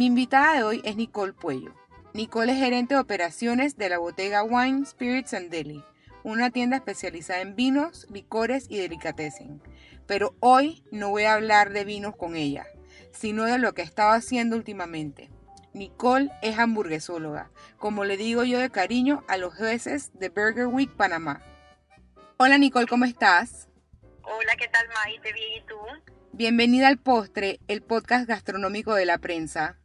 Mi invitada de hoy es Nicole Puello. Nicole es gerente de operaciones de la botega Wine, Spirits and Deli, una tienda especializada en vinos, licores y delicatessen. Pero hoy no voy a hablar de vinos con ella, sino de lo que estaba haciendo últimamente. Nicole es hamburguesóloga, como le digo yo de cariño a los jueces de Burger Week Panamá. Hola Nicole, ¿cómo estás? Hola, ¿qué tal Maite? Bien, ¿y tú? Bienvenida al Postre, el podcast gastronómico de la prensa.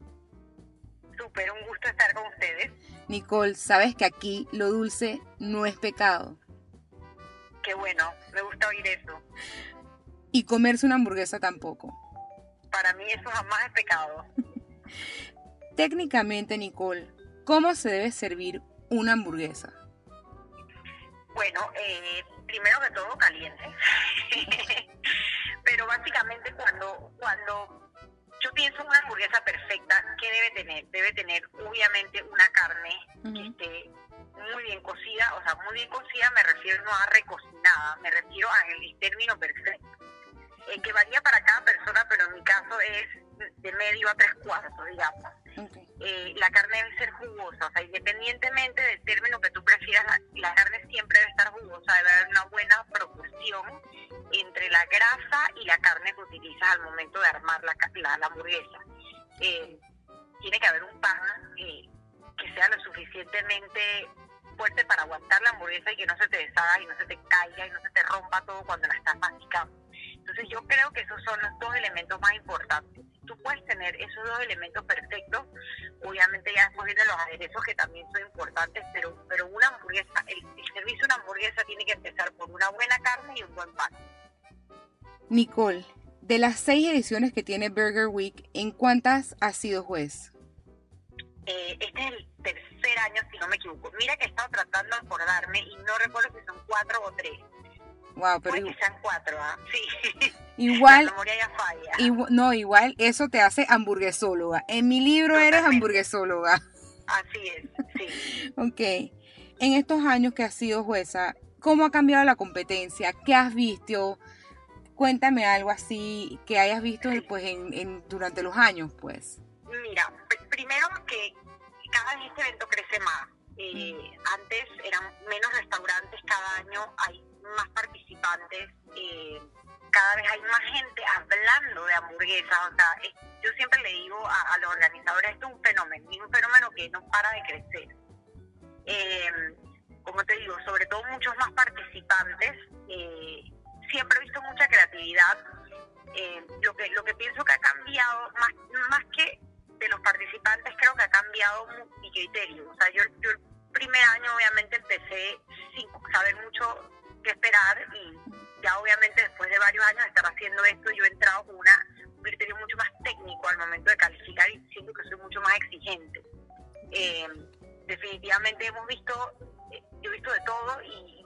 Súper, un gusto estar con ustedes. Nicole, sabes que aquí lo dulce no es pecado. Qué bueno, me gusta oír eso. Y comerse una hamburguesa tampoco. Para mí eso jamás es pecado. Técnicamente, Nicole, ¿cómo se debe servir una hamburguesa? Bueno, eh, primero que todo caliente. Pero básicamente cuando, cuando pienso en una hamburguesa perfecta, ¿qué debe tener? Debe tener obviamente una carne que esté muy bien cocida, o sea, muy bien cocida me refiero no a recocinada, me refiero al término perfecto, eh, que varía para cada persona, pero en mi caso es de medio a tres cuartos, digamos. Eh, la carne debe ser jugosa, o sea, independientemente del término que tú prefieras, la, carne siempre debe estar jugosa, debe haber una buena proporción la grasa y la carne que utilizas al momento de armar la, la, hamburguesa. Eh, tiene que haber un pan eh, que sea lo suficientemente fuerte para aguantar la hamburguesa y que no se te deshaga y no se te caiga y no se te rompa todo cuando la estás masticando. Entonces yo creo que esos son los dos elementos más importantes tú puedes tener esos dos elementos perfectos, obviamente ya después vienen los aderezos que también son importantes, pero, pero una hamburguesa, el, servicio de una hamburguesa tiene que empezar por una buena carne y un buen pan. Nicole, de las seis ediciones que tiene Burger Week, ¿en cuántas has sido juez? Eh, este es el tercer año, si no me equivoco. Mira que he estado tratando de acordarme y no recuerdo si son cuatro o tres. Wow, pero Puede que sean cuatro, ¿ah? Sí. Igual. La memoria ya falla. no, igual eso te hace hamburguesóloga. En mi libro eres hamburguesóloga. Así es, sí. ok. En estos años que has sido jueza, ¿cómo ha cambiado la competencia? ¿Qué has visto? Cuéntame algo así que hayas visto pues, en, durante los años, pues. Mira, primero que cada vez este evento crece más. Eh, mm. Antes eran menos restaurantes cada año, hay más participantes, eh, cada vez hay más gente hablando de hamburguesas. O sea, yo siempre le digo a, los organizadores, esto es un fenómeno, y un fenómeno que no para de crecer. Eh, como te digo, sobre todo muchos más participantes. Eh, siempre he visto mucha creatividad. Lo que lo que pienso que ha cambiado, más, más que de los participantes, creo que ha cambiado mi criterio. O sea, yo, yo el primer año obviamente empecé sin saber mucho que esperar y ya obviamente después de varios años de estar haciendo esto yo he entrado con una, un criterio mucho más técnico al momento de calificar y siento que soy mucho más exigente. Eh, definitivamente hemos visto, eh, yo he visto de todo y,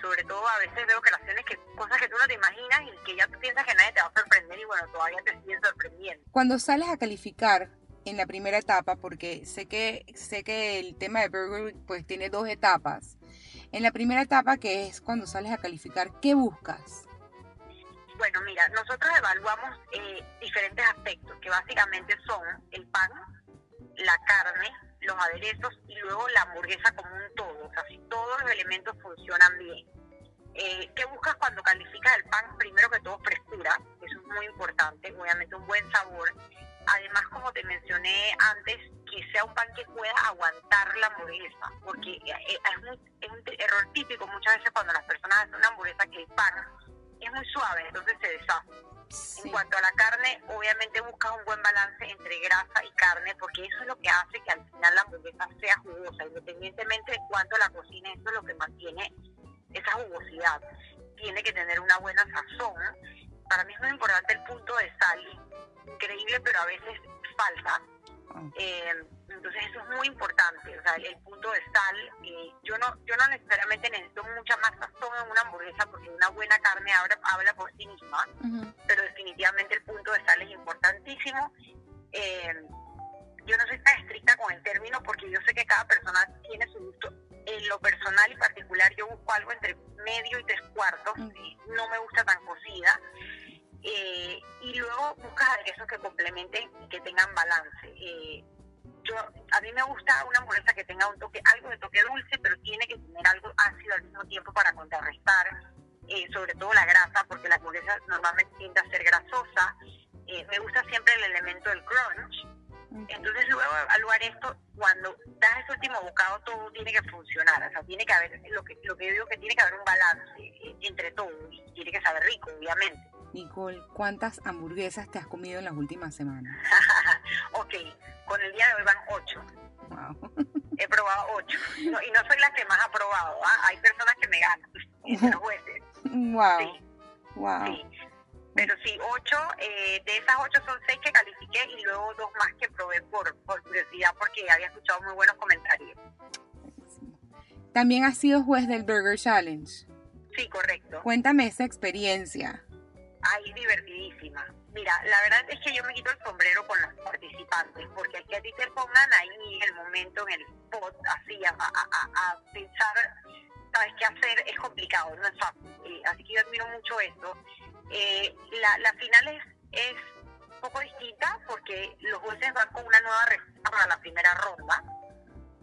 sobre todo a veces veo creaciones que cosas que tú no te imaginas y que ya tú piensas que nadie te va a sorprender y bueno, todavía te siguen sorprendiendo. Cuando sales a calificar en la primera etapa, porque sé que sé que el tema de Burger pues tiene dos etapas. En la primera etapa, que es cuando sales a calificar, ¿qué buscas? Bueno, mira, nosotros evaluamos eh, diferentes aspectos, que básicamente son el pan, la carne, los aderezos y luego la hamburguesa como un todo. O sea, si todos los elementos funcionan bien. Eh, ¿Qué buscas cuando calificas el pan? Primero que todo, frescura, eso es muy importante, obviamente un buen sabor. Además, como te mencioné antes, que sea un pan que pueda aguantar la hamburguesa, porque eh, eh, es, un error típico muchas veces cuando las personas hacen una hamburguesa que el pan es muy suave, entonces se deshace. En cuanto a la carne, obviamente buscas un buen balance entre grasa y carne, porque eso es lo que hace que al final la hamburguesa sea jugosa, independientemente de cuánto la cocina, eso es lo que mantiene esa jugosidad. Tiene que tener una buena sazón. Para mí es muy importante el punto de sal, increíble, pero a veces falta eh, entonces eso es muy importante, o sea, el, punto de sal, eh, yo no yo no necesariamente necesito mucha más sazón en una hamburguesa porque una buena carne habla, habla por sí misma, pero definitivamente el punto de sal es importantísimo. Eh, yo no soy tan estricta con el término porque yo sé que cada persona tiene su gusto. En lo personal y particular yo busco algo entre medio y tres cuartos, no me gusta tan cocida Eh, y luego buscas aderezos que complementen y que tengan balance. Eh, yo, a mí me gusta una hamburguesa que tenga un toque, algo de toque dulce, pero tiene que tener algo ácido al mismo tiempo para contrarrestar, eh, sobre todo la grasa, porque la hamburguesa normalmente tiende a ser grasosa. me gusta siempre el elemento del crunch. Entonces luego evaluar esto, cuando das ese último bocado todo tiene que funcionar, o sea, tiene que haber, lo que, lo que yo digo que tiene que haber un balance entre todo y tiene que saber rico, obviamente. Nicole, ¿cuántas hamburguesas te has comido en las últimas semanas? ok, con el día de hoy van ocho. Wow. He probado ocho. y no soy la que más ha probado. ¿ah? Hay personas que me ganan, entre los jueces. Wow. Sí. Wow. Sí. Pero sí, ocho, eh, de esas ocho son seis que califiqué y luego dos más que probé por, por curiosidad porque había escuchado muy buenos comentarios. También has sido juez del Burger Challenge. Sí, correcto. Cuéntame esa experiencia. Ay, divertidísima. Mira, la verdad es que yo me quito el sombrero con los participantes, porque que a ti te pongan ahí en el momento, en el spot, así, a, a, pensar, ¿sabes qué hacer? Es complicado, no es fácil. Eh, así que yo admiro mucho esto. Eh, la, la final es, es un poco distinta porque los jueces van con una nueva receta para la primera ronda.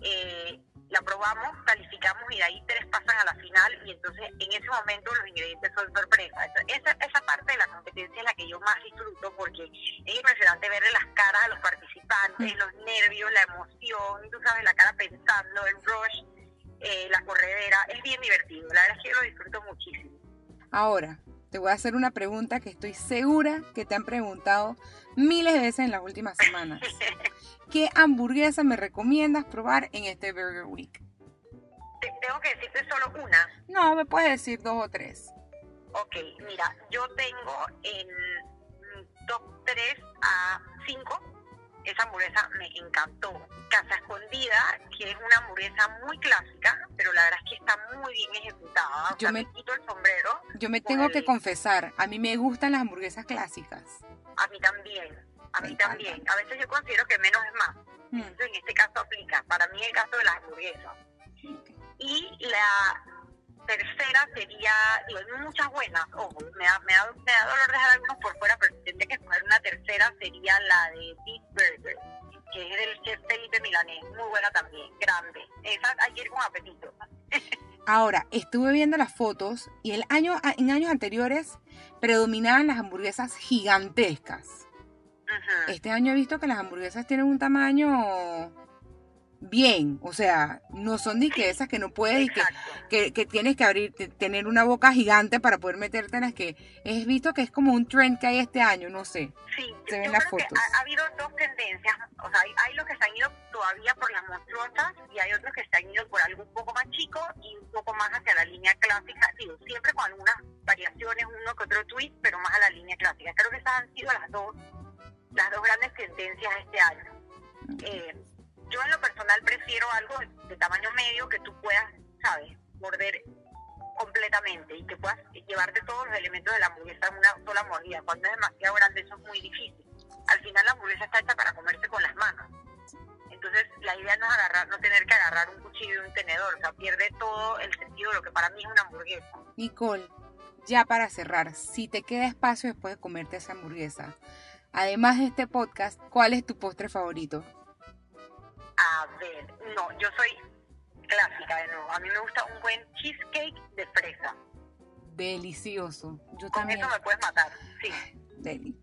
Eh, la probamos, calificamos y de ahí tres pasan a la final y entonces en ese momento los ingredientes son sorpresa. Esa, esa parte de la competencia es la que yo más disfruto porque es impresionante verle las caras a los participantes, los nervios, la emoción, tú sabes, la cara pensando, el rush, eh, la corredera, es bien divertido, la verdad es que yo lo disfruto muchísimo. Ahora, te voy a hacer una pregunta que estoy segura que te han preguntado miles de veces en las últimas semanas. ¿Qué hamburguesa me recomiendas probar en este Burger Week? ¿Tengo que decirte solo una? No, me puedes decir dos o tres. Ok, mira, yo tengo en top 3 a 5 esa hamburguesa me encantó. Casa Escondida, que es una hamburguesa muy clásica, pero la verdad es que está muy bien ejecutada. yo me, quito el sombrero. Yo me tengo que confesar, a mí me gustan las hamburguesas clásicas. A mí también, a mí también. A veces yo considero que menos es más. Mm. en este caso aplica. Para mí el caso de las hamburguesas. Y la tercera sería, digo, hay muchas buenas, ojo, me da, me, da, me da dolor dejar algunos por fuera, pero tendría que escoger una tercera sería la de Big Burger, que es del chef Felipe Milanés, muy buena también, grande. Esa hay que ir con apetito. Ahora, estuve viendo las fotos y el año, en años anteriores predominaban las hamburguesas gigantescas. Este año he visto que las hamburguesas tienen un tamaño bien, o sea, no son ni que esas que no puedes y que, que, tienes que abrir, tener una boca gigante para poder meterte en las que he visto que es como un trend que hay este año, no sé. Sí, se ven las fotos. Ha, habido dos tendencias, o sea, hay, los que se han ido todavía por las monstruosas y hay otros que se han ido por algo un poco más chico y un poco más hacia la línea clásica, digo, siempre con algunas variaciones, uno que otro tweet, pero más a la línea clásica. Creo que esas han sido las dos, las dos grandes tendencias este año. Eh, yo en lo personal prefiero algo de, tamaño medio que tú puedas, ¿sabes?, morder completamente y que puedas llevarte todos los elementos de la hamburguesa en una sola mordida. Cuando es demasiado grande eso es muy difícil. Al final la hamburguesa está hecha para comerse con las manos. Entonces la idea no es agarrar, no tener que agarrar un cuchillo y un tenedor, o sea, pierde todo el sentido de lo que para mí es una hamburguesa. Nicole, ya para cerrar, si te queda espacio después de comerte esa hamburguesa, además de este podcast, ¿cuál es tu postre favorito? No, yo soy clásica de nuevo. A mí me gusta un buen cheesecake de fresa. Delicioso. Yo Con eso me puedes matar, sí. Deli.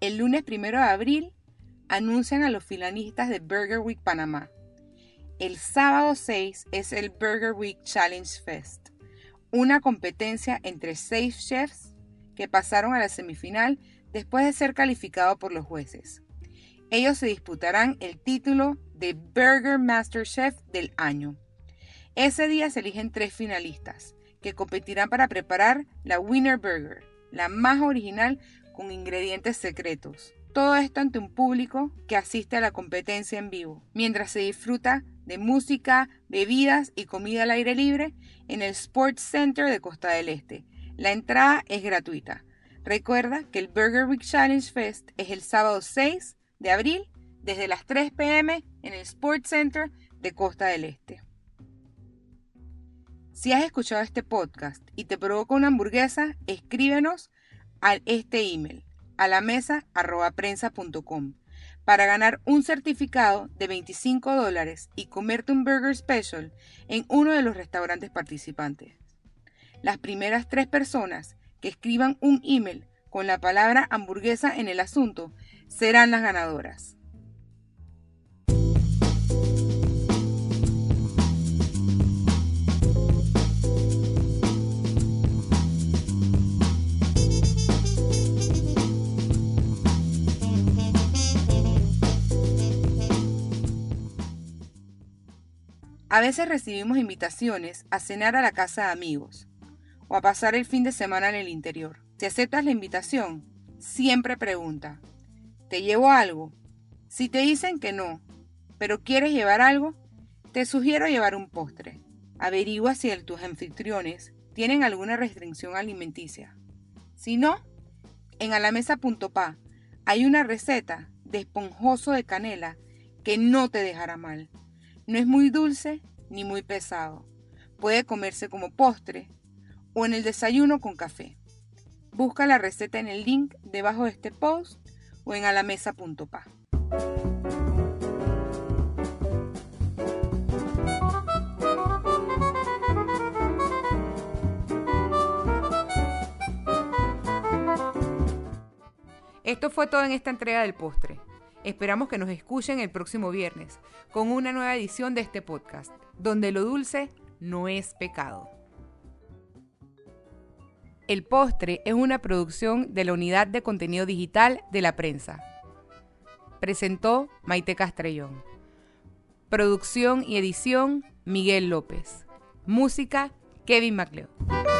El lunes primero de abril anuncian a los finalistas de Burger Week Panamá. El sábado 6 es el Burger Week Challenge Fest, una competencia entre seis chefs que pasaron a la semifinal después de ser calificados por los jueces. Ellos se disputarán el título de Burger Master Chef del año. Ese día se eligen tres finalistas que competirán para preparar la Winner Burger, la más original con ingredientes secretos. Todo esto ante un público que asiste a la competencia en vivo, mientras se disfruta de música, bebidas y comida al aire libre en el Sports Center de Costa del Este. La entrada es gratuita. Recuerda que el Burger Week Challenge Fest es el sábado 6 de abril desde las 3 pm en el Sports Center de Costa del Este. Si has escuchado este podcast y te provoca una hamburguesa, escríbenos a este email a la mesa prensa.com para ganar un certificado de 25 dólares y comerte un burger special en uno de los restaurantes participantes. Las primeras tres personas que escriban un email con la palabra hamburguesa en el asunto serán las ganadoras. A veces recibimos invitaciones a cenar a la casa de amigos o a pasar el fin de semana en el interior. Si aceptas la invitación, siempre pregunta, ¿te llevo algo? Si te dicen que no, pero quieres llevar algo, te sugiero llevar un postre. Averigua si tus anfitriones tienen alguna restricción alimenticia. Si no, en alamesa.pa hay una receta de esponjoso de canela que no te dejará mal. No es muy dulce ni muy pesado. Puede comerse como postre o en el desayuno con café. Busca la receta en el link debajo de este post o en alamesa.pa. Esto fue todo en esta entrega del postre. Esperamos que nos escuchen el próximo viernes con una nueva edición de este podcast, donde lo dulce no es pecado. El postre es una producción de la Unidad de Contenido Digital de la Prensa. Presentó Maite Castrellón. Producción y edición Miguel López. Música Kevin MacLeod.